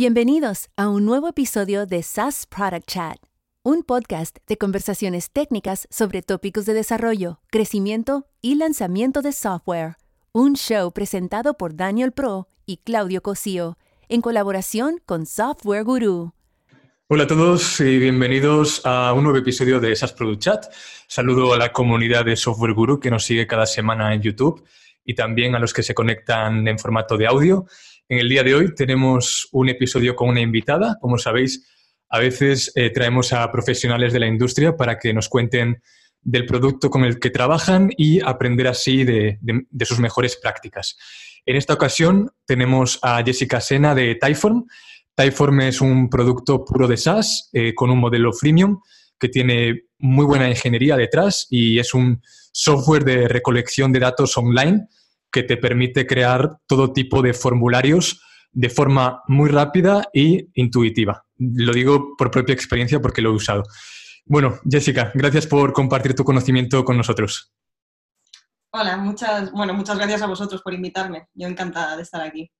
Bienvenidos a un nuevo episodio de SaaS Product Chat, un podcast de conversaciones técnicas sobre tópicos de desarrollo, crecimiento y lanzamiento de software. Un show presentado por Daniel Pro y Claudio Cosío, en colaboración con Software Guru. Hola a todos y bienvenidos a un nuevo episodio de SaaS Product Chat. Saludo a la comunidad de Software Guru que nos sigue cada semana en YouTube y también a los que se conectan en formato de audio. En el día de hoy tenemos un episodio con una invitada. Como sabéis, a veces eh, traemos a profesionales de la industria para que nos cuenten del producto con el que trabajan y aprender así de, sus mejores prácticas. En esta ocasión tenemos a Jessica Sena de Typeform. Typeform es un producto puro de SaaS eh, con un modelo freemium que tiene muy buena ingeniería detrás y es un software de recolección de datos online que te permite crear todo tipo de formularios de forma muy rápida e intuitiva. Lo digo por propia experiencia porque lo he usado. Bueno, Jessica, gracias por compartir tu conocimiento con nosotros. Hola, muchas, bueno, muchas gracias a vosotros por invitarme. Yo encantada de estar aquí.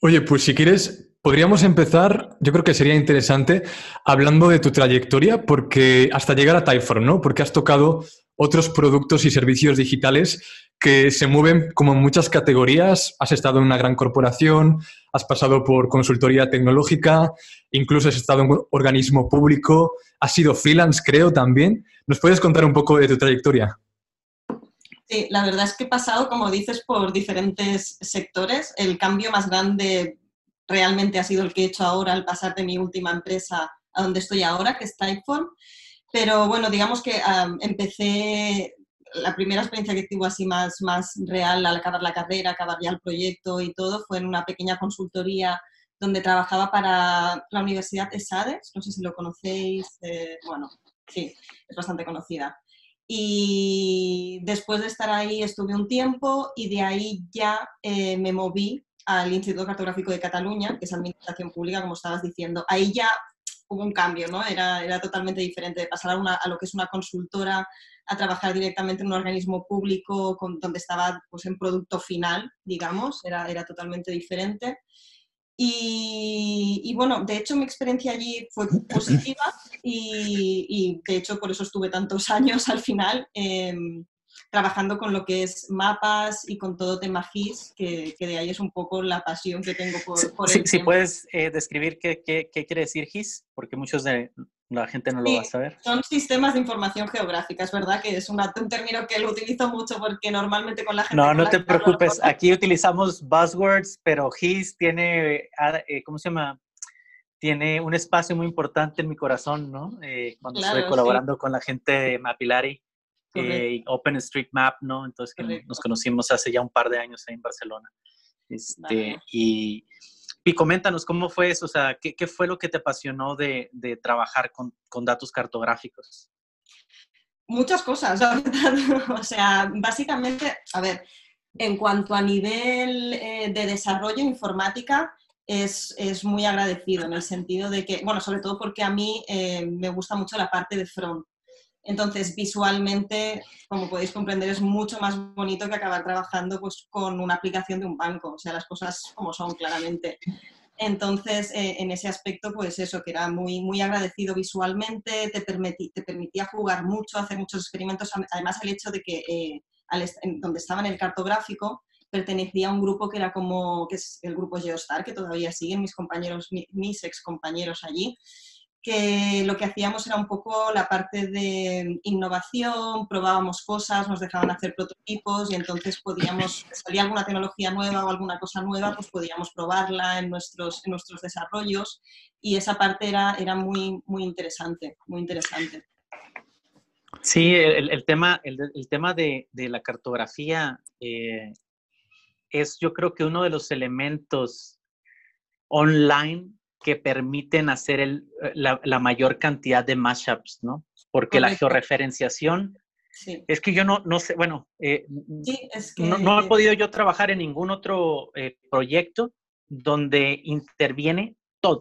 Oye, pues si quieres, podríamos empezar, yo creo que sería interesante, hablando de tu trayectoria, porque hasta llegar a Typeform, ¿no? Porque has tocado otros productos y servicios digitales que se mueven como en muchas categorías. Has estado en una gran corporación, has pasado por consultoría tecnológica, incluso has estado en un organismo público, has sido freelance, creo, también. ¿Nos puedes contar un poco de tu trayectoria? Sí, la verdad es que he pasado, como dices, por diferentes sectores. El cambio más grande realmente ha sido el que he hecho ahora al pasar de mi última empresa a donde estoy ahora, que es Typeform. Pero bueno, digamos que empecé, la primera experiencia que tuve así más, más real al acabar la carrera, acabar ya el proyecto y todo, fue en una pequeña consultoría donde trabajaba para la Universidad de Sades, no sé si lo conocéis, eh, bueno, sí, es bastante conocida. Y después de estar ahí estuve un tiempo y de ahí ya eh, me moví al Instituto Cartográfico de Cataluña, que es Administración Pública, como estabas diciendo. Ahí ya hubo un cambio, ¿no? Era, era totalmente diferente de pasar a, lo que es una consultora a trabajar directamente en un organismo público con, donde estaba pues, en producto final, digamos, era, era totalmente diferente. Y, bueno, de hecho mi experiencia allí fue positiva y, de hecho por eso estuve tantos años al final. Eh, trabajando con lo que es mapas y con todo tema GIS, que, que de ahí es un poco la pasión que tengo por, por sí, Si puedes eh, describir qué, qué, qué, quiere decir GIS, porque muchos de la gente no lo va a saber. Son sistemas de información geográfica, es verdad que es una, un término que lo utilizo mucho porque normalmente con la gente... No, no te preocupes, aquí utilizamos buzzwords, pero GIS tiene, ah, eh, ¿cómo se llama? Tiene un espacio muy importante en mi corazón, ¿no? Eh, cuando estoy colaborando con la gente de Mapillary eh, OpenStreetMap, ¿no? Entonces que nos conocimos hace ya un par de años ahí en Barcelona. Este, y, y, coméntanos cómo fue eso, o sea, ¿qué, qué fue lo que te apasionó de, de trabajar con, con, datos cartográficos? Muchas cosas, la verdad. o sea, básicamente, a ver, en cuanto a nivel eh, de desarrollo informática, es, es, muy agradecido en el sentido de que, bueno, sobre todo porque a mí eh, me gusta mucho la parte de front. Entonces, visualmente, como podéis comprender, es mucho más bonito que acabar trabajando pues, con una aplicación de un banco, o sea, las cosas como son, claramente. Entonces, eh, en ese aspecto, pues eso, que era muy, muy agradecido visualmente, te, te permitía jugar mucho, hacer muchos experimentos, además el hecho de que eh, donde estaba en el cartográfico, pertenecía a un grupo que era como, que es el grupo Geostar, que todavía siguen mis compañeros, mis ex compañeros allí, que lo que hacíamos era un poco la parte de innovación, probábamos cosas, nos dejaban hacer prototipos y entonces podíamos, si salía alguna tecnología nueva o alguna cosa nueva, pues podíamos probarla en nuestros, en nuestros desarrollos y esa parte era, era muy, muy interesante, muy interesante. Sí, el, tema, el, tema de, de, la cartografía eh, es yo creo que uno de los elementos online que permiten hacer el, eh, la, la, mayor cantidad de mashups, ¿no? Porque la georreferenciación, sí. es que yo no, no sé, bueno, eh, sí, es que... no, no, he podido yo trabajar en ningún otro eh, proyecto donde interviene todo.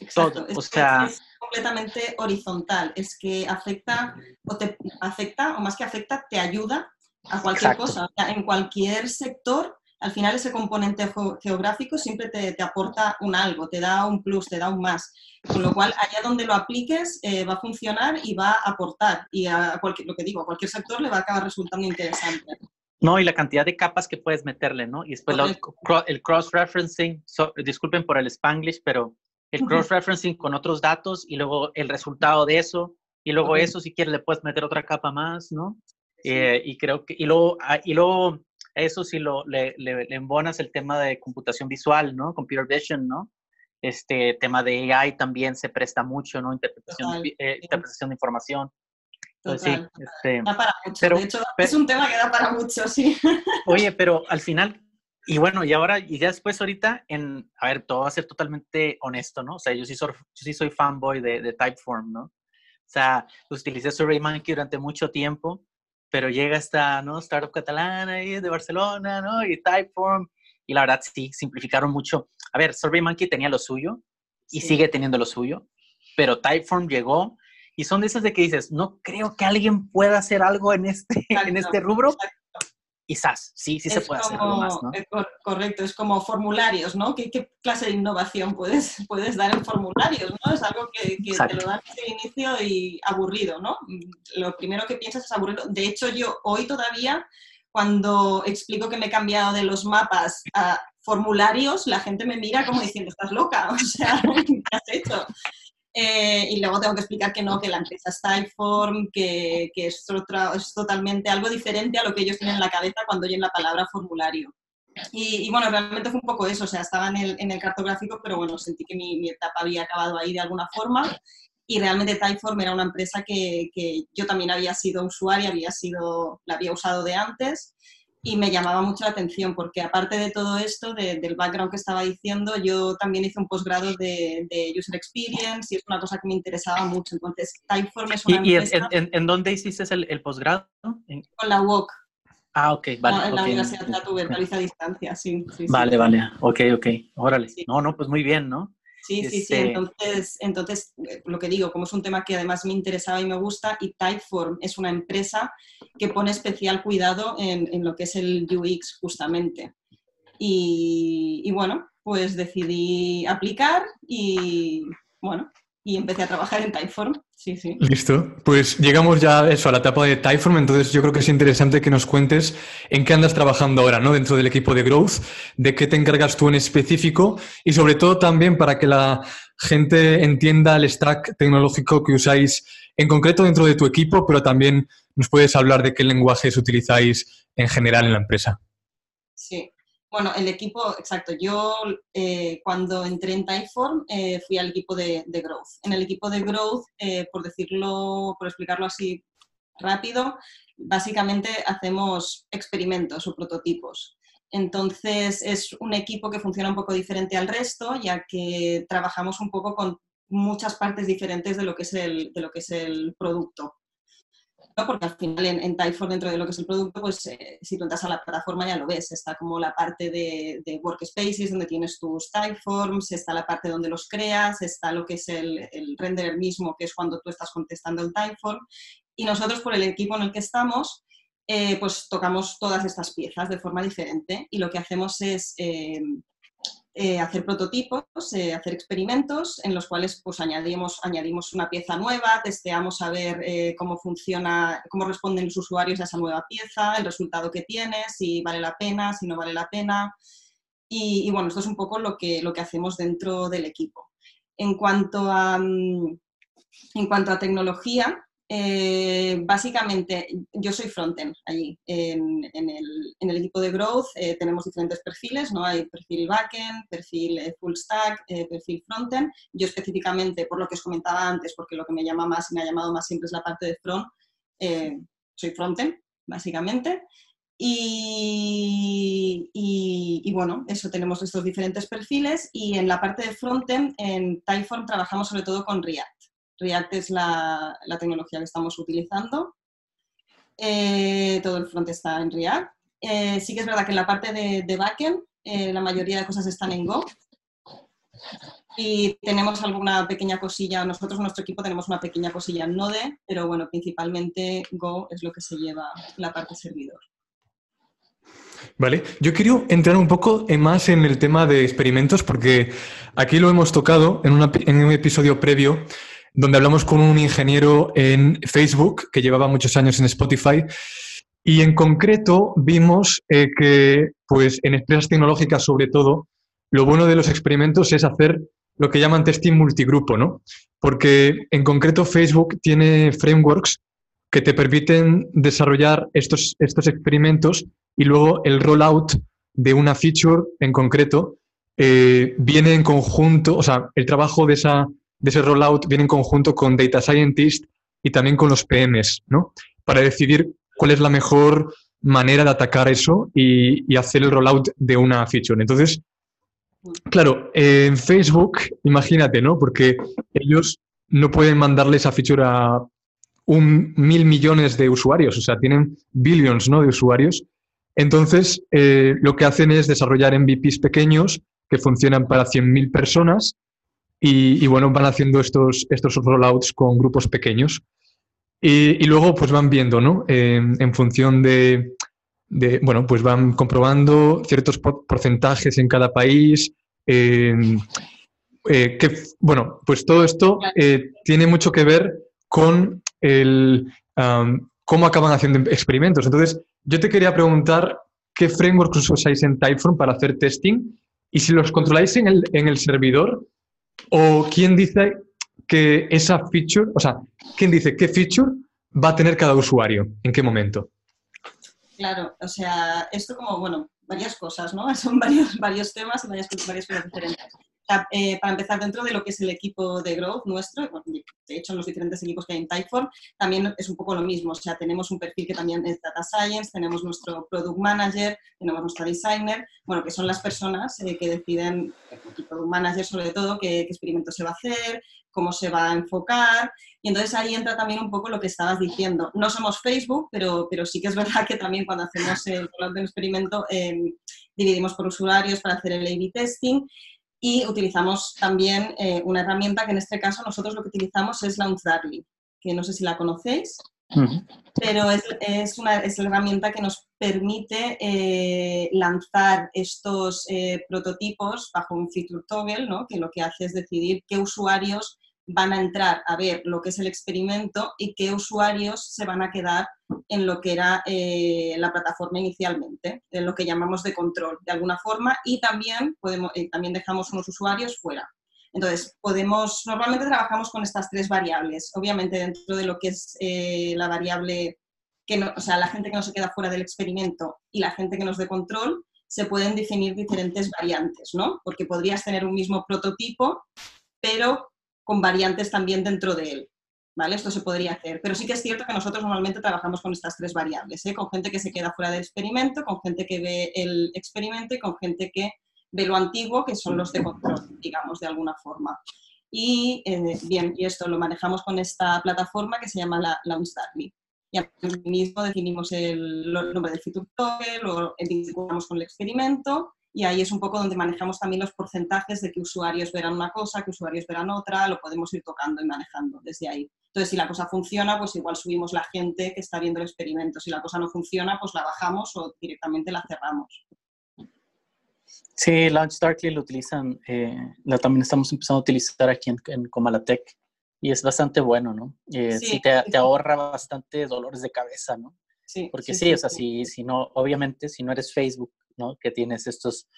Exacto. todo, o sea... Es completamente horizontal, es que afecta o te afecta, o más que afecta, te ayuda a cualquier Exacto. cosa. O sea, en cualquier sector al final ese componente geográfico siempre te, aporta un algo, te da un plus, te da un más. Con lo cual, allá donde lo apliques eh, va a funcionar y va a aportar. Y a cualquier, lo que digo, a cualquier sector le va a acabar resultando interesante. No, y la cantidad de capas que puedes meterle, ¿no? Y después el cross-referencing, disculpen por el spanglish, pero el cross-referencing con otros datos y luego el resultado de eso, y luego eso, si quieres, le puedes meter otra capa más, ¿no? Eh, y creo que, y luego, ah, y luego eso si lo, le, le, embonas el tema de computación visual, ¿no? Computer vision, ¿no? Este tema de AI también se presta mucho, ¿no? Interpretación, eh, interpretación de información. Entonces, sí, este, da para mucho. de hecho, es un tema que da para mucho, sí. Oye, pero al final, y bueno, y ahora, y ya después ahorita, en, a ver, todo va a ser totalmente honesto, ¿no? O sea, yo sí soy, yo sí soy fanboy de, de Typeform, ¿no? O sea, utilicé SurveyMonkey durante mucho tiempo pero llega esta ¿no? startup catalana ahí de Barcelona, ¿no? Y Typeform, y la verdad sí, simplificaron mucho. A ver, SurveyMonkey tenía lo suyo y sigue teniendo lo suyo, pero Typeform llegó y son de esas de que dices, no creo que alguien pueda hacer algo en este, en este rubro, quizás, sí, sí se puede hacer algo más, ¿no? correcto, es como formularios, ¿no? ¿Qué, clase de innovación puedes, puedes dar en formularios, ¿no? Es algo que, te lo dan desde el inicio y aburrido, ¿no? Lo primero que piensas es aburrido. De hecho, yo hoy todavía, cuando explico que me he cambiado de los mapas a formularios, la gente me mira como diciendo, estás loca, o sea, ¿qué has hecho? Eh, y luego tengo que explicar que no, que la empresa es Typeform, que, que es, es totalmente algo diferente a lo que ellos tienen en la cabeza cuando oyen la palabra formulario. Y, bueno, realmente fue un poco eso, o sea, estaba en el, en el cartográfico, pero bueno, sentí que mi, mi, etapa había acabado ahí de alguna forma y realmente Typeform era una empresa que, que, yo también había sido usuaria, había sido, la había usado de antes y me llamaba mucho la atención porque aparte de todo esto, del background que estaba diciendo, yo también hice un posgrado de, User Experience y es una cosa que me interesaba mucho. Entonces, Typeform es una ¿Y, empresa... ¿Y en, en, dónde hiciste el, el posgrado? Con la UOC. Ah, ok, vale. en la Universidad de la tuve, a distancia, sí. sí vale, vale, ok, ok, órale. No, no, pues muy bien, ¿no? Sí, sí, sí. Este entonces, entonces, eh, lo que digo, como es un tema que además me interesaba y me gusta, y Typeform es una empresa que pone especial cuidado en, en lo que es el UX justamente. Y, y, bueno, pues decidí aplicar y bueno, y empecé a trabajar en Typeform. Sí, sí. Listo. Pues llegamos ya eso, a la etapa de Typeform, entonces yo creo que es interesante que nos cuentes en qué andas trabajando ahora, ¿no? Dentro del equipo de Growth, de qué te encargas tú en específico y sobre todo también para que la gente entienda el stack tecnológico que usáis en concreto dentro de tu equipo, pero también nos puedes hablar de qué lenguajes utilizáis en general en la empresa. Sí. Bueno, el equipo, exacto. Yo eh, cuando entré en Typeform eh, fui al equipo de, Growth. En el equipo de Growth, eh, por decirlo, por explicarlo así rápido, básicamente hacemos experimentos o prototipos. Entonces es un equipo que funciona un poco diferente al resto, ya que trabajamos un poco con muchas partes diferentes de lo que es el, de lo que es el producto porque al final en, Typeform, dentro de lo que es el producto, pues eh, si tú entras a la plataforma ya lo ves, está como la parte de, workspaces donde tienes tus Typeforms, está la parte donde los creas, está lo que es el, el renderer mismo, que es cuando tú estás contestando el Typeform, y nosotros por el equipo en el que estamos, eh, pues tocamos todas estas piezas de forma diferente y lo que hacemos es eh, eh, hacer prototipos, eh, hacer experimentos en los cuales pues, añadimos, añadimos una pieza nueva, testeamos a ver eh, cómo funciona, cómo responden los usuarios a esa nueva pieza, el resultado que tiene, si vale la pena, si no vale la pena. Y, bueno, esto es un poco lo que, lo que hacemos dentro del equipo. En cuanto a, mm, en cuanto a tecnología, eh, básicamente, yo soy frontend allí. En, el, equipo de Growth eh, tenemos diferentes perfiles, ¿no? Hay perfil backend, perfil eh, full stack, perfil frontend. Yo específicamente, por lo que os comentaba antes, porque lo que me llama más y me ha llamado más siempre es la parte de front, soy frontend, básicamente. Y, bueno, eso tenemos estos diferentes perfiles y en la parte de frontend, en Typeform trabajamos sobre todo con React. React es la, tecnología que estamos utilizando. Eh, todo el front está en React. Eh, sí que es verdad que en la parte de, backend eh, la mayoría de cosas están en Go. Y tenemos alguna pequeña cosilla, nosotros en nuestro equipo tenemos una pequeña cosilla en Node, pero bueno, principalmente Go es lo que se lleva la parte servidor. Vale, yo quiero entrar un poco más en el tema de experimentos porque aquí lo hemos tocado en, en un episodio previo donde hablamos con un ingeniero en Facebook que llevaba muchos años en Spotify y en concreto vimos eh, que pues en empresas tecnológicas sobre todo lo bueno de los experimentos es hacer lo que llaman testing multigrupo, ¿no? Porque en concreto Facebook tiene frameworks que te permiten desarrollar estos, estos experimentos y luego el rollout de una feature en concreto eh, viene en conjunto, o sea, el trabajo de, esa, de ese rollout viene en conjunto con data scientists y también con los PMs, ¿no? Para decidir cuál es la mejor manera de atacar eso y, y hacer el rollout de una feature. Entonces, claro, en Facebook, imagínate, ¿no? Porque ellos no pueden mandarle esa feature a un mil millones de usuarios, o sea, tienen billions ¿no? de usuarios. Entonces, eh, lo que hacen es desarrollar MVPs pequeños que funcionan para 100.000 personas y, bueno, van haciendo estos, estos rollouts con grupos pequeños. Y, luego, pues van viendo, ¿no? en función de, bueno, pues van comprobando ciertos porcentajes en cada país. Eh, que, bueno, pues todo esto eh, tiene mucho que ver con el cómo acaban haciendo experimentos. Entonces, yo te quería preguntar qué frameworks usáis en Typeform para hacer testing y si los controláis en el, en el servidor o quién dice que esa feature, o sea, quién dice qué feature va a tener cada usuario, en qué momento. Claro, o sea, esto como, bueno, varias cosas, ¿no? Son varios, varios temas y varias, varias cosas diferentes. Eh, para empezar, dentro de lo que es el equipo de Growth nuestro, de hecho en los diferentes equipos que hay en Typeform, también es un poco lo mismo. O sea, tenemos un perfil que también es Data Science, tenemos nuestro Product Manager, tenemos nuestro Designer, bueno, que son las personas eh, que deciden, el Product Manager sobre todo, qué, experimento se va a hacer, cómo se va a enfocar. Y entonces ahí entra también un poco lo que estabas diciendo. No somos Facebook, pero, pero sí que es verdad que también cuando hacemos el del experimento eh, dividimos por usuarios para hacer el A-B testing y utilizamos también eh, una herramienta que en este caso nosotros lo que utilizamos es LaunchDarkly, que no sé si la conocéis, pero es, es, una, es la herramienta que nos permite eh, lanzar estos eh, prototipos bajo un feature toggle, ¿no? que lo que hace es decidir qué usuarios van a entrar a ver lo que es el experimento y qué usuarios se van a quedar en lo que era eh, la plataforma inicialmente, en lo que llamamos de control, de alguna forma, y también, podemos, eh, también dejamos unos usuarios fuera. Entonces, podemos, normalmente trabajamos con estas tres variables. Obviamente, dentro de lo que es eh, la variable, que no, o sea, la gente que no se queda fuera del experimento y la gente que nos dé control, se pueden definir diferentes variantes, ¿no? Porque podrías tener un mismo prototipo, pero con variantes también dentro de él. ¿Vale? Esto se podría hacer, pero sí que es cierto que nosotros normalmente trabajamos con estas tres variables, ¿eh? con gente que se queda fuera del experimento, con gente que ve el experimento y con gente que ve lo antiguo, que son los de control, digamos, de alguna forma. Y eh, bien, y esto lo manejamos con esta plataforma que se llama la LaunchDarkly. Y al mismo definimos el, nombre del feature toggle, lo vinculamos con el experimento y ahí es un poco donde manejamos también los porcentajes de que usuarios verán una cosa, que usuarios verán otra, lo podemos ir tocando y manejando desde ahí. Entonces, si la cosa funciona, pues igual subimos la gente que está viendo el experimento. Si la cosa no funciona, pues la bajamos o directamente la cerramos. Sí, Launch Darkly lo utilizan, eh, también estamos empezando a utilizar aquí en, en Comalatec y es bastante bueno, ¿no? Eh, sí, te, te, ahorra bastante dolores de cabeza, ¿no? Sí. Porque sí, o sea, si, si no, obviamente, si no eres Facebook que tienes estos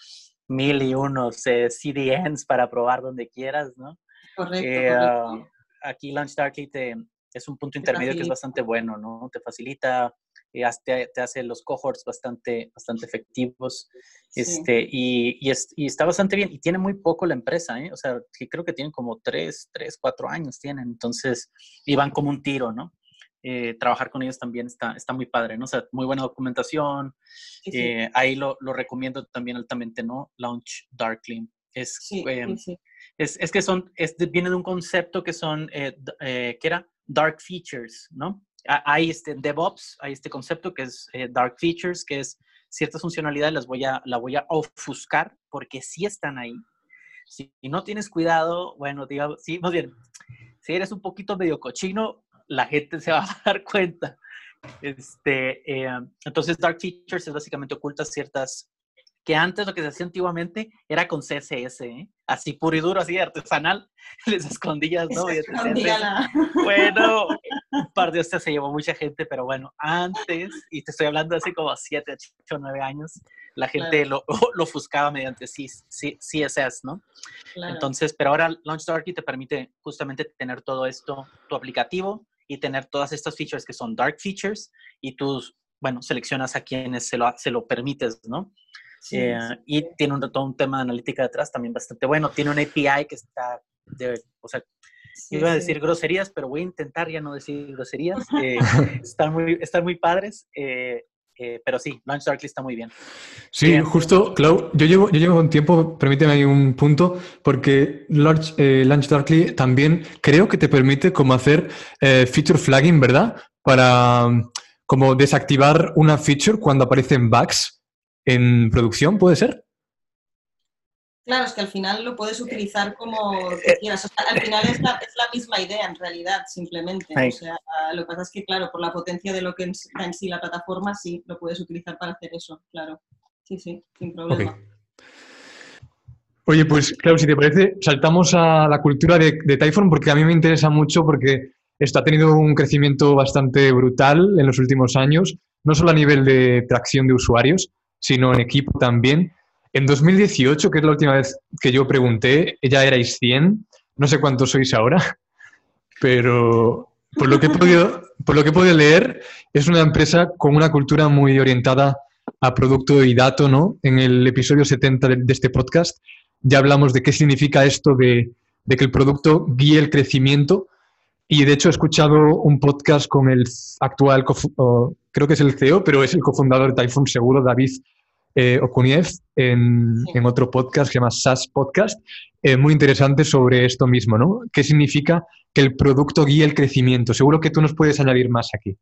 mil y unos eh, CDNs para probar donde quieras, ¿no? Correcto, eh, ah, aquí Launch Darkly te, es un punto intermedio que es bastante bueno, ¿no? Te facilita, eh, te, te, hace los cohorts bastante, bastante efectivos, este, y, y, y, está bastante bien, y tiene muy poco la empresa, ¿eh? O sea, creo que tienen como tres, tres, cuatro años tienen, entonces, y van como un tiro, ¿no? Eh, trabajar con ellos también está, está muy padre, ¿no? O sea, muy buena documentación. Eh, ahí lo, lo, recomiendo también altamente, ¿no? Launch Darkly. Es, eh, es, es, que son, es, viene de un concepto que son, que era Dark Features, ¿no? Hay este DevOps, hay este concepto que es Dark Features, que es ciertas funcionalidades las voy a, la voy a ofuscar porque sí están ahí. Si no tienes cuidado, bueno, digamos, sí, más bien, si eres un poquito medio cochino, la gente se va a dar cuenta Este, eh, entonces, Dark Features es básicamente oculta ciertas que antes lo que se hacía antiguamente era con CSS, ¿eh? así puro y duro, así artesanal, les escondías, ¿no? Bueno, un par de hostias se llevó mucha gente, pero bueno, antes, y te estoy hablando hace como 7, 8, 9 años, la gente lo, lo, ofuscaba mediante CSS, ¿no? Entonces, pero ahora LaunchDarkly te permite justamente tener todo esto, tu aplicativo, y tener todas estas features que son dark features, y tú, bueno, seleccionas a quienes se lo, se lo permites, ¿no? Eh, y tiene un, todo un tema de analítica detrás también bastante bueno. Tiene un API que está, de, o sea, iba a decir groserías, pero voy a intentar ya no decir groserías. Eh, están, muy, están muy padres. Eh, pero sí, Launch Darkly está muy bien. Sí, justo, Clau, yo llevo, yo llevo un tiempo, permíteme ahí un punto, porque Launch, Launch Darkly también creo que te permite como hacer feature flagging, ¿verdad? Para como desactivar una feature cuando aparecen bugs en producción, ¿puede ser? Claro, es que al final lo puedes utilizar como quieras. al final es la, misma idea en realidad, simplemente. O sea, lo que pasa es que, claro, por la potencia de lo que da en sí la plataforma, sí, lo puedes utilizar para hacer eso, claro. Sí, sí, sin problema. Oye, pues claro, si te parece, saltamos a la cultura de, de Typhon porque a mí me interesa mucho porque esto ha tenido un crecimiento bastante brutal en los últimos años, no solo a nivel de tracción de usuarios, sino en equipo también. En 2018, que es la última vez que yo pregunté, ya erais 100, no sé cuántos sois ahora, pero por lo que he podido, por lo que he podido leer, es una empresa con una cultura muy orientada a producto y dato, ¿no? En el episodio 70 de, este podcast ya hablamos de qué significa esto de, de, que el producto guíe el crecimiento. Y de hecho he escuchado un podcast con el actual, creo que es el CEO, pero es el cofundador de Typhoon seguro, David eh, Okuniev en, en, otro podcast que se llama SAS Podcast, eh, muy interesante sobre esto mismo, ¿no? ¿Qué significa que el producto guíe el crecimiento? Seguro que tú nos puedes añadir más aquí.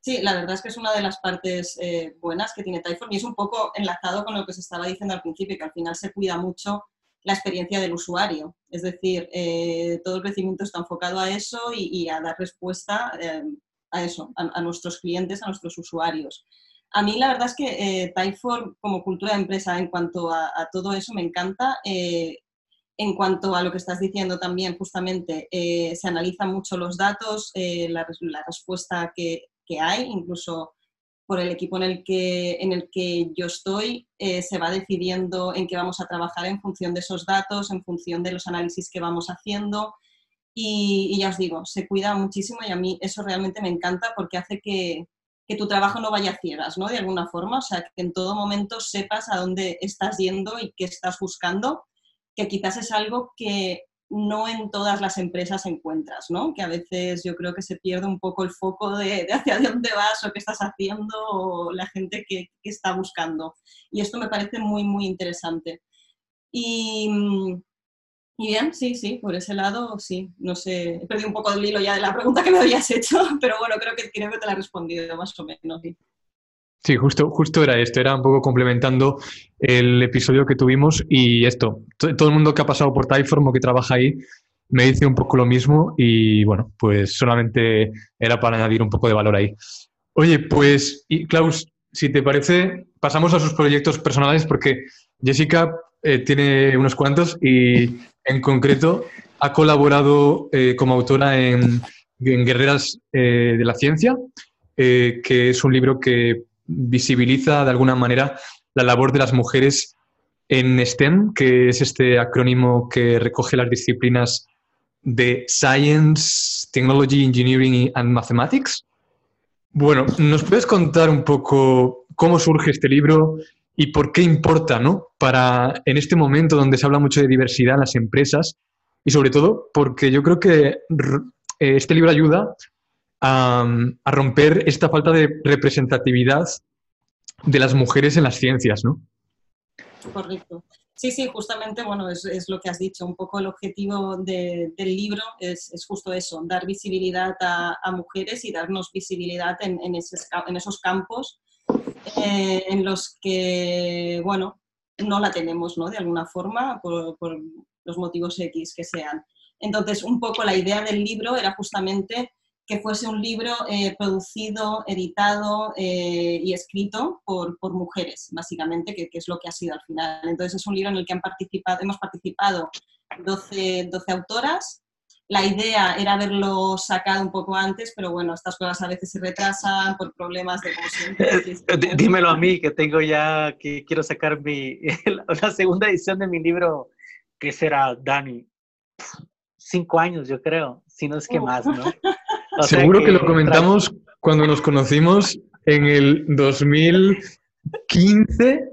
Sí, la verdad es que es una de las partes eh, buenas que tiene Typhon y es un poco enlazado con lo que se estaba diciendo al principio, que al final se cuida mucho la experiencia del usuario. Es decir, eh, todo el crecimiento está enfocado a eso y, a dar respuesta a eso, a, nuestros clientes, a nuestros usuarios. A mí la verdad es que eh, como cultura de empresa en cuanto a, todo eso me encanta. Eh, en cuanto a lo que estás diciendo también, justamente, eh, se analizan mucho los datos, eh, la, respuesta que, hay, incluso por el equipo en el que, en el que yo estoy, se va decidiendo en qué vamos a trabajar en función de esos datos, en función de los análisis que vamos haciendo. Y ya os digo, se cuida muchísimo y a mí eso realmente me encanta porque hace que, que tu trabajo no vaya a ciegas, ¿no? De alguna forma, o sea, que en todo momento sepas a dónde estás yendo y qué estás buscando, que quizás es algo que no en todas las empresas encuentras, ¿no? Que a veces yo creo que se pierde un poco el foco de, hacia dónde vas o qué estás haciendo o la gente que, que está buscando. Y esto me parece muy, muy interesante. Y, bien, sí, sí, por ese lado sí. No sé, he perdido un poco el hilo ya de la pregunta que me habías hecho, pero bueno, creo que, creo que te la he respondido más o menos. Sí. justo, justo era esto, era un poco complementando el episodio que tuvimos y esto, todo el mundo que ha pasado por Typeform o que trabaja ahí me dice un poco lo mismo y bueno, pues solamente era para añadir un poco de valor ahí. Oye, pues, Klaus, si te parece, pasamos a sus proyectos personales porque Jessica eh, tiene unos cuantos y en concreto ha colaborado eh, como autora en, Guerreras eh, de la Ciencia, que es un libro que visibiliza de alguna manera la labor de las mujeres en STEM, que es este acrónimo que recoge las disciplinas de Science, Technology, Engineering and Mathematics. Bueno, ¿nos puedes contar un poco cómo surge este libro y por qué importa, ¿no? Para en este momento donde se habla mucho de diversidad en las empresas y sobre todo porque yo creo que eh, este libro ayuda a, romper esta falta de representatividad de las mujeres en las ciencias, ¿no? Correcto. Sí, sí, justamente, bueno, es, lo que has dicho. Un poco el objetivo del libro es, justo eso, dar visibilidad a, mujeres y darnos visibilidad en esos campos eh, en los que, bueno, no la tenemos, ¿no? De alguna forma, por, los motivos X que sean. Entonces, un poco la idea del libro era justamente que fuese un libro eh, producido, editado eh, y escrito por, mujeres, básicamente, que, es lo que ha sido al final. Entonces es un libro en el que han participado, hemos participado 12, 12 autoras. La idea era haberlo sacado un poco antes, pero bueno, estas cosas a veces se retrasan por problemas de como Dímelo a mí, que tengo ya, que quiero sacar mi, la segunda edición de mi libro, que será, Dani, cinco años, yo creo, si no es que más, ¿no? Seguro que, lo comentamos cuando nos conocimos en el 2015.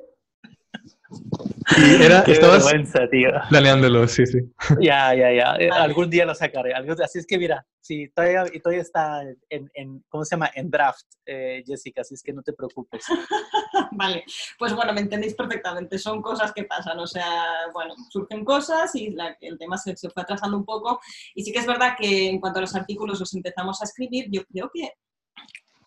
Y era, Qué estabas tío. planeándolo, sí, sí. Ya, ya, ya. Eh, algún día lo sacaré. Así es que mira, sí, todavía, todavía está en, en, ¿cómo se llama? En draft, eh, Jessica, así es que no te preocupes. vale, pues bueno, me entendéis perfectamente. Son cosas que pasan, o sea, bueno, surgen cosas y el tema se, se fue atrasando un poco. Y sí que es verdad que en cuanto a los artículos los empezamos a escribir, yo creo que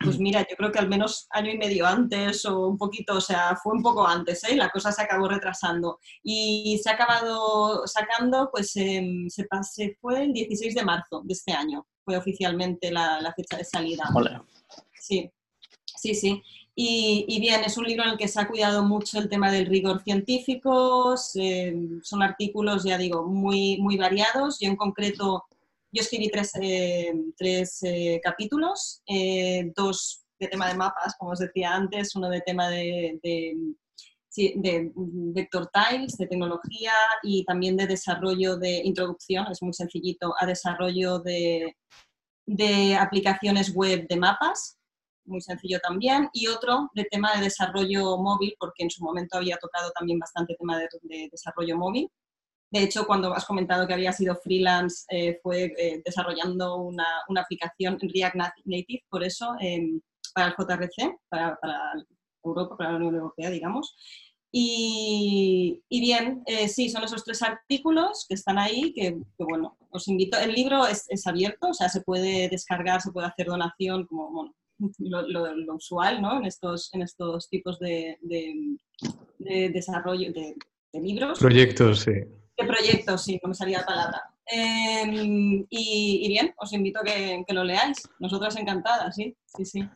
pues mira, yo creo que al menos año y medio antes o un poquito, o sea, fue un poco antes, ¿eh? La cosa se acabó retrasando. Y se ha acabado sacando, pues em, se, se, fue el 16 de marzo de este año, fue oficialmente la, fecha de salida. Sí, sí, sí. Y, bien, es un libro en el que se ha cuidado mucho el tema del rigor científico, son artículos, ya digo, muy, muy variados. Yo en concreto yo escribí tres, eh, tres eh, capítulos, eh, dos de tema de mapas, como os decía antes, uno de tema de, de, vector tiles, de tecnología y también de desarrollo de introducción, es muy sencillito, a desarrollo de, de aplicaciones web de mapas, muy sencillo también, y otro de tema de desarrollo móvil, porque en su momento había tocado también bastante tema de desarrollo móvil. De hecho, cuando has comentado que había sido freelance, eh, fue eh, desarrollando una, una, aplicación en React Native, por eso, em, para el JRC, para, para, Europa, para la Unión Europea, digamos. Y, y bien, eh, sí, son esos tres artículos que están ahí, que, bueno, os invito. El libro es, es, abierto, o sea, se puede descargar, se puede hacer donación, como lo, usual, ¿no? En estos, en estos tipos de, de, de desarrollo de, de libros. Proyectos, sí. ¿Qué proyectos? Sí, no me salía la palabra. Em, y, bien, os invito a que, lo leáis. Nosotras encantadas, sí, sí, sí.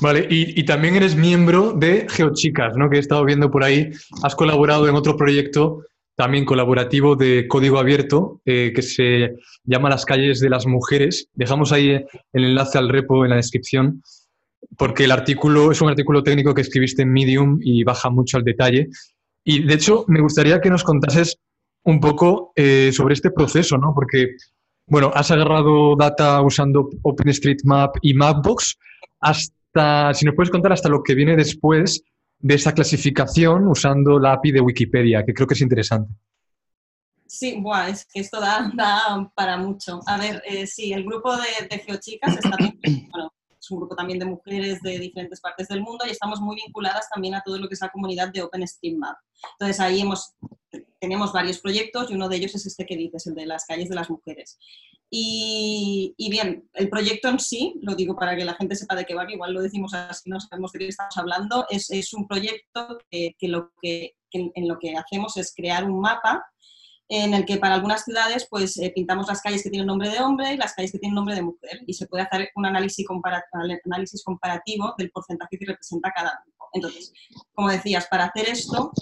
Vale, y, también eres miembro de GeoChicas, ¿no? Que he estado viendo por ahí. Has colaborado en otro proyecto también colaborativo de código abierto eh, que se llama Las calles de las mujeres. Dejamos ahí el enlace al repo en la descripción porque el artículo es un artículo técnico que escribiste en Medium y baja mucho al detalle. Y de hecho, me gustaría que nos contases un poco eh, sobre este proceso, ¿no? Porque, bueno, has agarrado data usando OpenStreetMap y Mapbox hasta, si nos puedes contar hasta lo que viene después de esa clasificación usando la API de Wikipedia, que creo que es interesante. Sí, buah, es que esto da, para mucho. A ver, eh, sí, el grupo de, de Geochicas está bueno, es un grupo también de mujeres de diferentes partes del mundo y estamos muy vinculadas también a todo lo que es la comunidad de OpenStreetMap. Entonces ahí hemos, tenemos varios proyectos y uno de ellos es este que dices, el de las calles de las mujeres. Y, bien, el proyecto en sí, lo digo para que la gente sepa de qué va, que igual lo decimos así, no sabemos de qué estamos hablando, es, es un proyecto que, lo que, que en lo que hacemos es crear un mapa en el que para algunas ciudades pues eh, pintamos las calles que tienen nombre de hombre y las calles que tienen nombre de mujer y se puede hacer un análisis, análisis comparativo del porcentaje que representa cada grupo. Entonces, como decías, para hacer esto,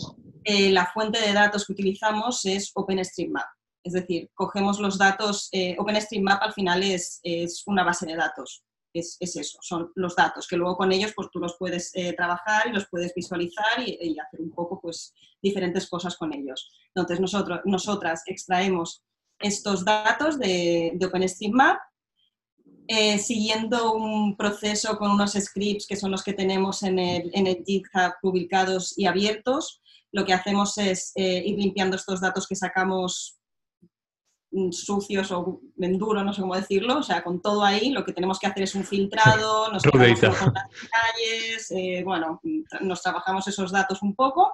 eh, la fuente de datos que utilizamos es OpenStreetMap. Es decir, cogemos los datos, eh, OpenStreetMap al final es, es una base de datos es, eso, son los datos, que luego con ellos pues tú los puedes eh, trabajar y los puedes visualizar y, hacer un poco pues diferentes cosas con ellos. Entonces nosotros, nosotras extraemos estos datos de, de OpenStreetMap siguiendo un proceso con unos scripts que son los que tenemos en el, en el GitHub publicados y abiertos. Lo que hacemos es eh, ir limpiando estos datos que sacamos Mm, sucios o enduro, no sé cómo decirlo, o sea, con todo ahí, lo que tenemos que hacer es un filtrado, nos trabajamos con las calles, eh, bueno, nos trabajamos esos datos un poco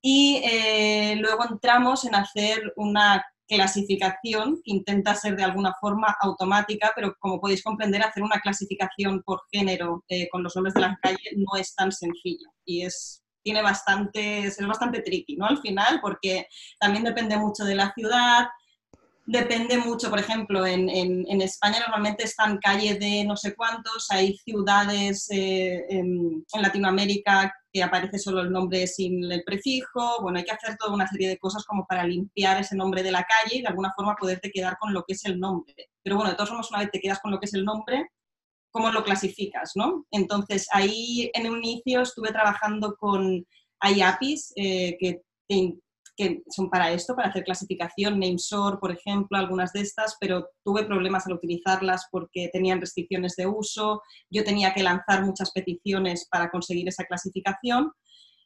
y eh, luego entramos en hacer una clasificación que intenta ser de alguna forma automática, pero como podéis comprender, hacer una clasificación por género eh, con los nombres de las calles no es tan sencillo y es tiene bastante, es bastante tricky, ¿no? Al final, porque también depende mucho de la ciudad, Depende mucho, por ejemplo, en, España normalmente están calles de no sé cuántos, hay ciudades eh, en, Latinoamérica que aparece solo el nombre sin el prefijo, bueno, hay que hacer toda una serie de cosas como para limpiar ese nombre de la calle y de alguna forma poderte quedar con lo que es el nombre. Pero bueno, de todos modos, una vez te quedas con lo que es el nombre, ¿cómo lo clasificas? ¿no? Entonces, ahí en un inicio estuve trabajando con hay APIs eh, que que son para esto, para hacer clasificación, NameSort, por ejemplo, algunas de estas, pero tuve problemas al utilizarlas porque tenían restricciones de uso, yo tenía que lanzar muchas peticiones para conseguir esa clasificación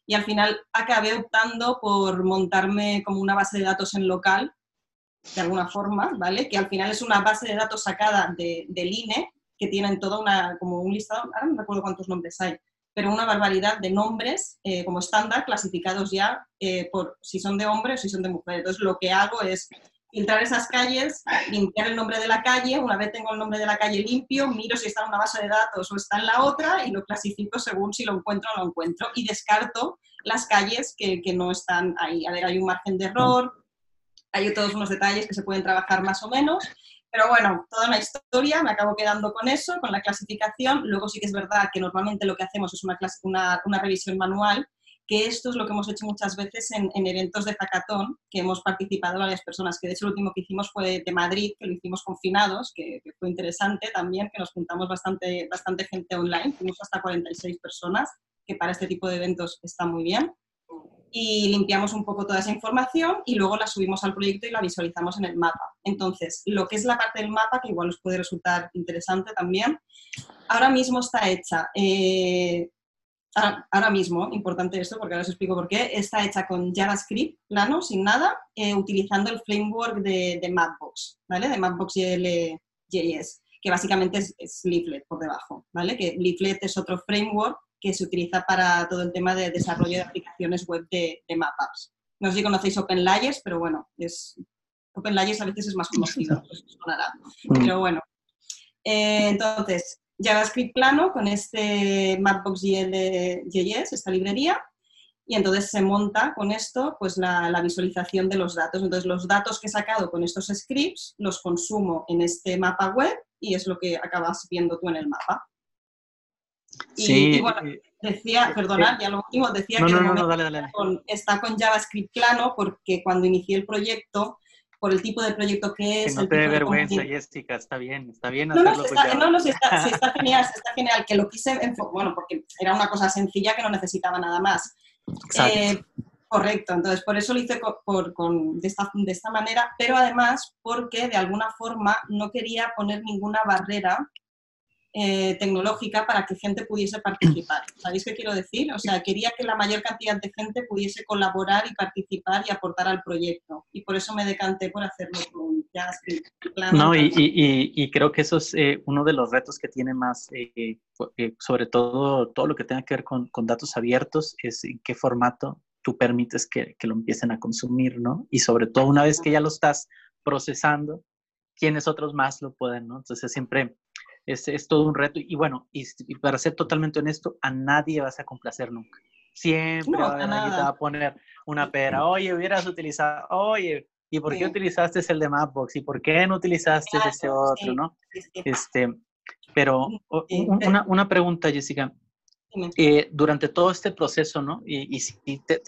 y al final acabé optando por montarme como una base de datos en local, de alguna forma, ¿vale? Que al final es una base de datos sacada de, del INE, que tienen toda una, como un listado, ahora no recuerdo cuántos nombres hay, pero una barbaridad de nombres eh, como estándar clasificados ya eh, por si son de hombre o si son de mujer. Entonces lo que hago es filtrar esas calles, limpiar el nombre de la calle, una vez tengo el nombre de la calle limpio, miro si está en una base de datos o está en la otra y lo clasifico según si lo encuentro o no lo encuentro y descarto las calles que, que no están ahí. A ver, hay un margen de error, hay todos unos detalles que se pueden trabajar más o menos pero bueno, toda una historia, me acabo quedando con eso, con la clasificación. Luego sí que es verdad que normalmente lo que hacemos es una, una, una revisión manual, que esto es lo que hemos hecho muchas veces en, en, eventos de hackathon, que hemos participado varias personas, que de hecho el último que hicimos fue de Madrid, que lo hicimos confinados, que, que fue interesante también, que nos juntamos bastante, bastante gente online, fuimos hasta 46 personas, que para este tipo de eventos está muy bien y limpiamos un poco toda esa información y luego la subimos al proyecto y la visualizamos en el mapa. Entonces, lo que es la parte del mapa, que igual os puede resultar interesante también, ahora mismo está hecha, eh, ahora mismo, importante esto porque ahora os explico por qué, está hecha con JavaScript plano, sin nada, eh, utilizando el framework de, Mapbox, ¿vale? De Mapbox JS, que básicamente es Leaflet por debajo, ¿vale? Que Leaflet es otro framework que se utiliza para todo el tema de desarrollo de aplicaciones web de, de Maps. No sé si conocéis OpenLayers, pero bueno, es, OpenLayers a veces es más conocido, mm. Pero bueno, eh, entonces, JavaScript plano con este Mapbox.js, esta librería, y entonces se monta con esto pues la, la, visualización de los datos. Entonces los datos que he sacado con estos scripts los consumo en este mapa web y es lo que acabas viendo tú en el mapa. Y, bueno, decía, perdonad, ya lo último, decía que está con JavaScript plano porque cuando inicié el proyecto, por el tipo de proyecto que es... Que no te dé vergüenza, Jessica, está bien, está bien no, hacerlo no, está, no, no, está, está, genial, está genial, que lo quise, bueno, porque era una cosa sencilla que no necesitaba nada más. Eh, correcto, entonces por eso lo hice por, con, de, esta, de esta manera, pero además porque de alguna forma no quería poner ninguna barrera eh, tecnológica para que gente pudiese participar. ¿Sabéis qué quiero decir? O sea, quería que la mayor cantidad de gente pudiese colaborar y participar y aportar al proyecto. Y por eso me decanté por hacerlo con JavaScript. No, y, y, y, creo que eso es eh, uno de los retos que tiene más, eh, sobre todo todo lo que tenga que ver con, con, datos abiertos, es en qué formato tú permites que, que lo empiecen a consumir, ¿no? Y sobre todo una vez que ya lo estás procesando, ¿quiénes otros más lo pueden, ¿no? Entonces siempre es, todo un reto. Y bueno, y, para ser totalmente honesto, a nadie vas a complacer nunca. Siempre va, a, a poner una pera. Oye, hubieras utilizado, oye, ¿y por qué utilizaste el de Mapbox? ¿Y por qué no utilizaste ese otro, no? Este, pero una, una, pregunta, Jessica. Eh, durante todo este proceso, ¿no? Y, y si te,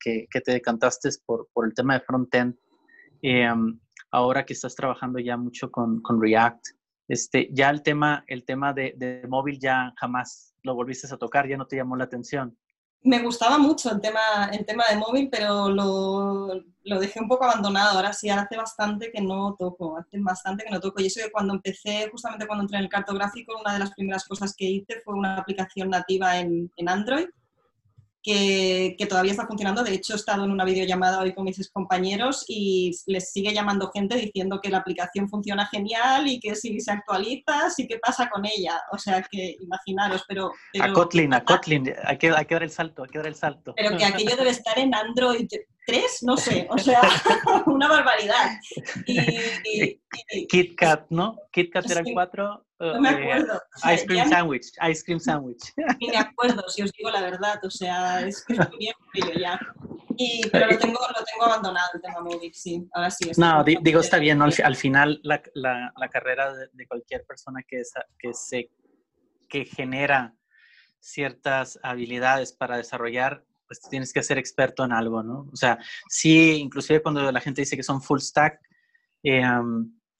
que, que, te decantaste por, por el tema de frontend, eh, ahora que estás trabajando ya mucho con, con React, este, ya el tema, el tema de, móvil ya jamás lo volviste a tocar, ya no te llamó la atención. Me gustaba mucho el tema, el tema de móvil, pero lo, lo dejé un poco abandonado. Ahora sí, hace bastante que no toco, hace bastante que no toco. Y eso que cuando empecé, justamente cuando entré en el cartográfico, una de las primeras cosas que hice fue una aplicación nativa en, en Android que, todavía está funcionando. De hecho, he estado en una videollamada hoy con mis compañeros y les sigue llamando gente diciendo que la aplicación funciona genial y que si se actualiza, sí que pasa con ella. O sea que imaginaros, pero... a Kotlin, a Kotlin, hay que, hay que dar el salto, hay que dar el salto. Pero que aquello debe estar en Android tres, no sé, o sea, una barbaridad. Y, Kit Kat, ¿no? Kit Kat era cuatro. No me eh, acuerdo. ice cream sandwich, ice cream sandwich. Ni me acuerdo, si os digo la verdad, o sea, es que estoy bien frío ya. Y, pero lo tengo, lo tengo abandonado el tema móvil, sí. Ahora sí. No, digo, está bien, ¿no? al, final la, la, la carrera de, de, cualquier persona que, es, que, se, que genera ciertas habilidades para desarrollar pues tienes que ser experto en algo, ¿no? O sea, sí, inclusive cuando la gente dice que son full stack, eh,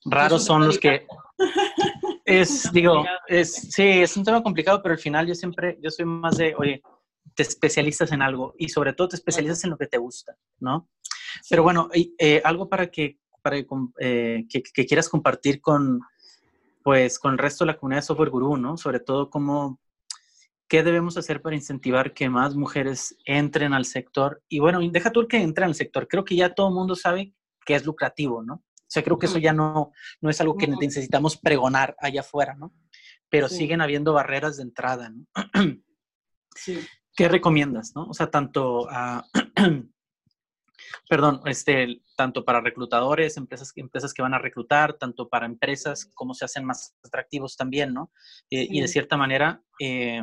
raros son los que... Es, digo, es, sí, es un tema complicado, pero al final yo siempre, yo soy más de, oye, te especializas en algo y sobre todo te especializas en lo que te gusta, ¿no? Pero bueno, eh, algo para que, para eh, que, que, quieras compartir con, pues, con el resto de la comunidad de Software Guru, ¿no? Sobre todo cómo, ¿Qué debemos hacer para incentivar que más mujeres entren al sector? Y bueno, deja tú el que entren al sector. Creo que ya todo el mundo sabe que es lucrativo, ¿no? O sea, creo que eso ya no, no es algo que necesitamos pregonar allá afuera, ¿no? Pero siguen habiendo barreras de entrada, ¿no? Sí. ¿Qué recomiendas, no? O sea, tanto a... perdón, este, tanto para reclutadores, empresas, empresas que van a reclutar, tanto para empresas, cómo se hacen más atractivos también, ¿no? Eh, y de cierta manera, eh,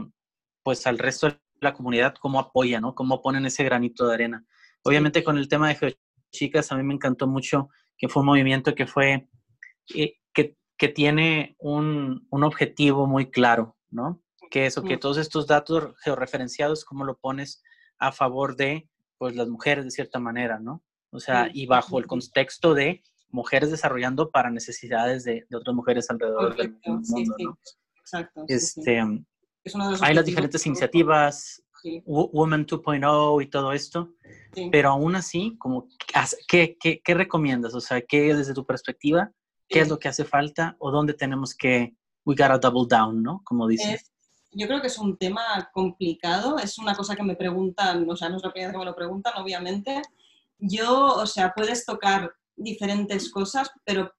pues al resto de la comunidad cómo apoya, ¿no? Cómo ponen ese granito de arena. Obviamente con el tema de Geochicas a mí me encantó mucho que fue un movimiento que fue, eh, que, que, tiene un, un, objetivo muy claro, ¿no? Que eso, que todos estos datos georreferenciados, cómo lo pones a favor de, pues, las mujeres de cierta manera, ¿no? O sea, y bajo el contexto de mujeres desarrollando para necesidades de, de otras mujeres alrededor del mundo, sí, ¿no? Exacto. Este, hay las diferentes iniciativas, Women 2.0 y todo esto, pero aún así, como, ¿qué, qué, qué recomiendas? O sea, ¿qué desde tu perspectiva, qué es lo que hace falta o dónde tenemos que, we gotta double down, ¿no? Como dices. yo creo que es un tema complicado, es una cosa que me preguntan, o sea, no es la primera vez que me lo preguntan, obviamente. Yo, o sea, puedes tocar diferentes cosas, pero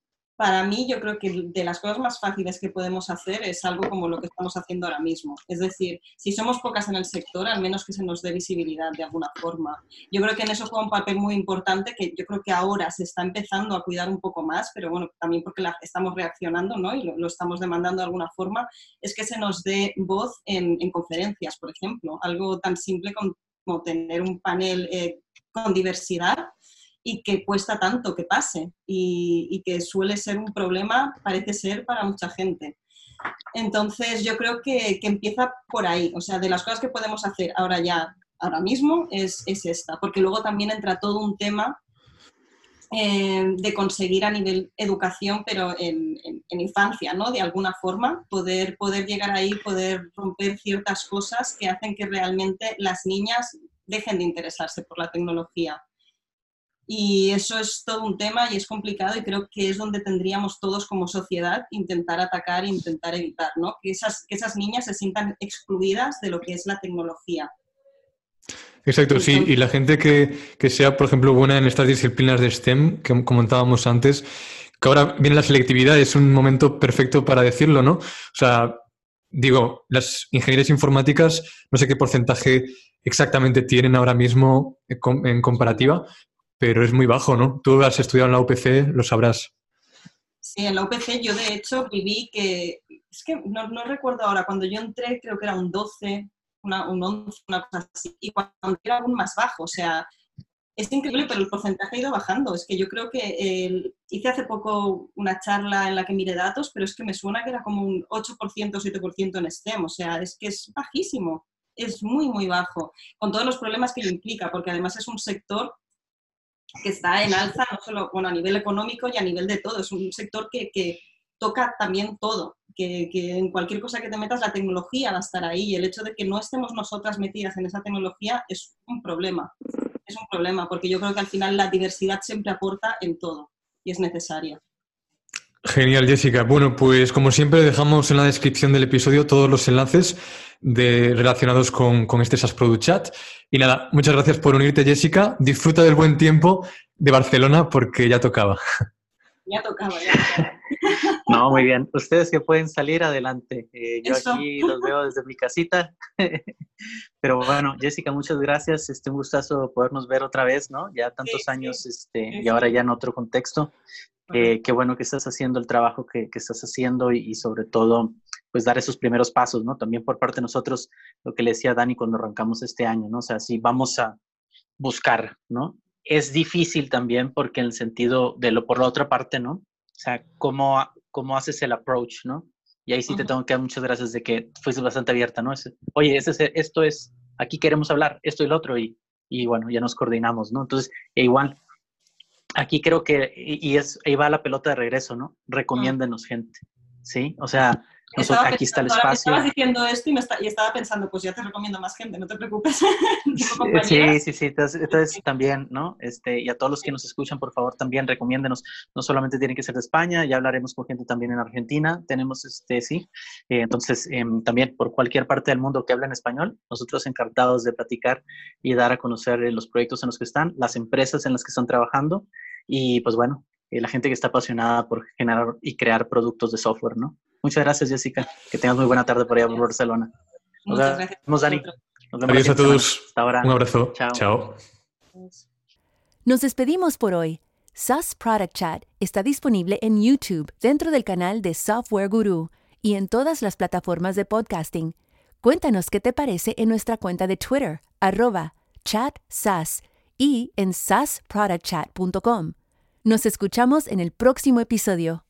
para mí yo creo que de las cosas más fáciles que podemos hacer es algo como lo que estamos haciendo ahora mismo. Es decir, si somos pocas en el sector, al menos que se nos dé visibilidad de alguna forma. Yo creo que en eso juega un papel muy importante que yo creo que ahora se está empezando a cuidar un poco más, pero bueno, también porque estamos reaccionando ¿no? y lo, estamos demandando de alguna forma, es que se nos dé voz en, conferencias, por ejemplo. Algo tan simple como, tener un panel eh, con diversidad y que cuesta tanto que pase y, que suele ser un problema, parece ser, para mucha gente. Entonces yo creo que, empieza por ahí, o sea, de las cosas que podemos hacer ahora ya, ahora mismo, es, esta, porque luego también entra todo un tema eh, de conseguir a nivel educación, pero en, infancia, ¿no? De alguna forma, poder, poder llegar ahí, poder romper ciertas cosas que hacen que realmente las niñas dejen de interesarse por la tecnología. Y eso es todo un tema y es complicado y creo que es donde tendríamos todos como sociedad intentar atacar e intentar evitar, ¿no? Que esas, que esas niñas se sientan excluidas de lo que es la tecnología. Exacto, sí, y la gente que, que, sea, por ejemplo, buena en estas disciplinas de STEM, que comentábamos antes, que ahora viene la selectividad, es un momento perfecto para decirlo, ¿no? O sea, digo, las ingenierías informáticas, no sé qué porcentaje exactamente tienen ahora mismo en comparativa, pero es muy bajo, ¿no? Tú has estudiado en la UPC, lo sabrás. Sí, en la UPC yo de hecho viví que, es que no, recuerdo ahora, cuando yo entré creo que era un 12, una, un 11, una cosa así, y cuando era aún más bajo, o sea, es increíble, pero el porcentaje ha ido bajando. Es que yo creo que hice hace poco una charla en la que miré datos, pero es que me suena que era como un 8%, 7% en STEM, o sea, es que es bajísimo, es muy, muy bajo, con todos los problemas que lo implica, porque además es un sector que está en alza, no solo bueno, a nivel económico y a nivel de todo. Es un sector que, que toca también todo, que, que, en cualquier cosa que te metas la tecnología va a estar ahí y el hecho de que no estemos nosotras metidas en esa tecnología es un problema. Es un problema porque yo creo que al final la diversidad siempre aporta en todo y es necesaria. Genial, Jessica. Bueno, pues como siempre dejamos en la descripción del episodio todos los enlaces de, relacionados con, con este SAS Product Chat. Y nada, muchas gracias por unirte, Jessica. Disfruta del buen tiempo de Barcelona porque ya tocaba. Ya tocaba, ya No, muy bien. Ustedes que pueden salir adelante. Eh, yo aquí los veo desde mi casita. Pero bueno, Jessica, muchas gracias. Este, un gustazo podernos ver otra vez, ¿no? Ya tantos años este, y ahora ya en otro contexto. Eh, qué bueno que estás haciendo el trabajo que, que estás haciendo y, y, sobre todo, pues dar esos primeros pasos, ¿no? También por parte de nosotros, lo que le decía Dani cuando arrancamos este año, ¿no? O sea, si vamos a buscar, ¿no? Es difícil también porque en el sentido de lo por la otra parte, ¿no? O sea, cómo, cómo haces el approach, ¿no? Y ahí sí te tengo que dar muchas gracias de que fuiste bastante abierta, ¿no? Oye, ese, esto es, aquí queremos hablar, esto y lo otro, y, y bueno, ya nos coordinamos, ¿no? Entonces, e igual, aquí creo que, y, es, ahí va la pelota de regreso, ¿no? Recomiéndenos gente, ¿sí? O sea, aquí está el espacio. Estabas diciendo esto y, me y, estaba pensando, pues ya te recomiendo más gente, no te preocupes. sí, sí, sí, entonces, también, ¿no? Este, y a todos los que nos escuchan, por favor, también recomiéndenos. No solamente tienen que ser de España, ya hablaremos con gente también en Argentina. Tenemos, este, sí. Eh, entonces, em, también por cualquier parte del mundo que habla en español, nosotros encantados de platicar y dar a conocer eh, los proyectos en los que están, las empresas en las que están trabajando y, pues bueno, eh, la gente que está apasionada por generar y crear productos de software, ¿no? Muchas gracias, Jessica. Que tengas muy buena tarde por allá por Barcelona. Nos Muchas gracias. Vemos, Dani. Nos vemos Adiós a todos. Hasta ahora. Un abrazo. Chao. Chao. Nos despedimos por hoy. SAS Product Chat está disponible en YouTube dentro del canal de Software Guru y en todas las plataformas de podcasting. Cuéntanos qué te parece en nuestra cuenta de Twitter, arroba chatsas y en sasproductchat.com. Nos escuchamos en el próximo episodio.